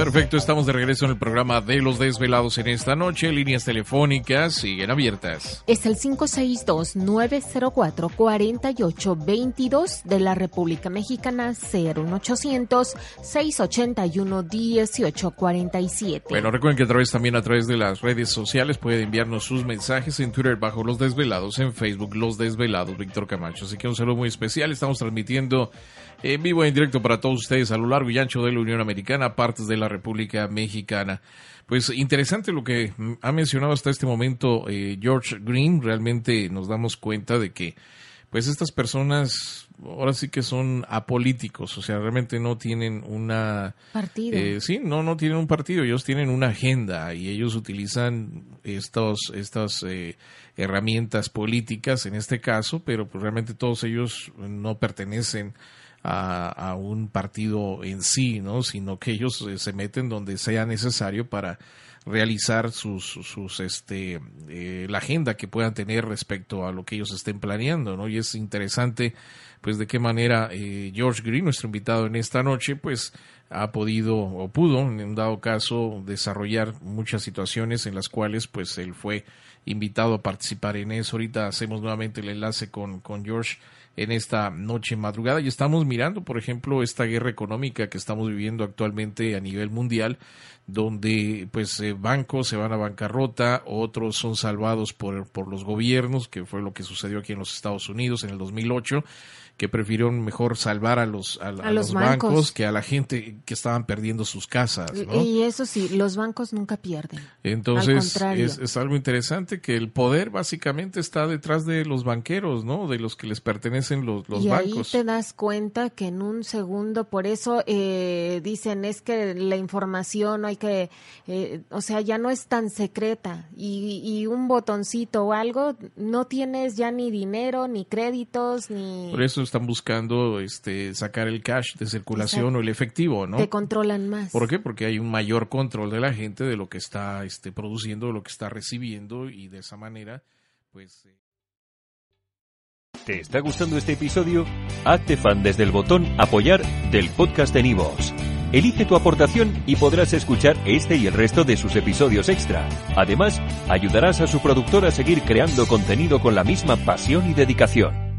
Perfecto, estamos de regreso en el programa de los desvelados en esta noche. Líneas telefónicas siguen abiertas. Es el 562-904-4822 de la República Mexicana, 01800-681-1847. Bueno, recuerden que a través también a través de las redes sociales pueden enviarnos sus mensajes en Twitter bajo Los Desvelados, en Facebook Los Desvelados, Víctor Camacho. Así que un saludo muy especial. Estamos transmitiendo en vivo y en directo para todos ustedes a lo largo y ancho de la Unión Americana, partes de la República Mexicana. Pues interesante lo que ha mencionado hasta este momento eh, George Green. Realmente nos damos cuenta de que, pues estas personas ahora sí que son apolíticos, o sea, realmente no tienen una partido. Eh, sí, no, no tienen un partido. Ellos tienen una agenda y ellos utilizan estos, estas eh, herramientas políticas en este caso, pero pues realmente todos ellos no pertenecen a, un partido en sí, ¿no? sino que ellos eh, se meten donde sea necesario para realizar sus, sus este, eh, la agenda que puedan tener respecto a lo que ellos estén planeando, ¿no? Y es interesante, pues, de qué manera eh, George Green, nuestro invitado en esta noche, pues, ha podido o pudo, en un dado caso, desarrollar muchas situaciones en las cuales, pues, él fue invitado a participar en eso. Ahorita hacemos nuevamente el enlace con, con George en esta noche madrugada y estamos mirando, por ejemplo, esta guerra económica que estamos viviendo actualmente a nivel mundial, donde pues eh, bancos se van a bancarrota, otros son salvados por, por los gobiernos, que fue lo que sucedió aquí en los Estados Unidos en el 2008 que prefirieron mejor salvar a los, a, los, bancos. que a la gente que estaban perdiendo sus casas. Y eso sí, los bancos nunca pierden. Entonces es, es, algo interesante que el poder básicamente está detrás de los banqueros, ¿no? De los que les pertenecen los, los y bancos. ahí te das cuenta que en un segundo, por eso eh, dicen es que la información hay que, eh, o sea, ya no es tan secreta y, y un botoncito o algo, no tienes ya ni dinero, ni créditos, ni... Por eso están buscando este, sacar el cash de circulación o el efectivo, ¿no? Te controlan más. ¿Por qué? Porque hay un mayor control de la gente de lo que está este, produciendo, de lo que está recibiendo y de esa manera, pues... Eh, ¿Te está gustando este episodio? Hazte fan desde el botón apoyar del podcast de Nivos. Elige tu aportación y podrás escuchar este y el resto de sus episodios extra. Además, ayudarás a su productor a seguir creando contenido con la misma pasión y dedicación.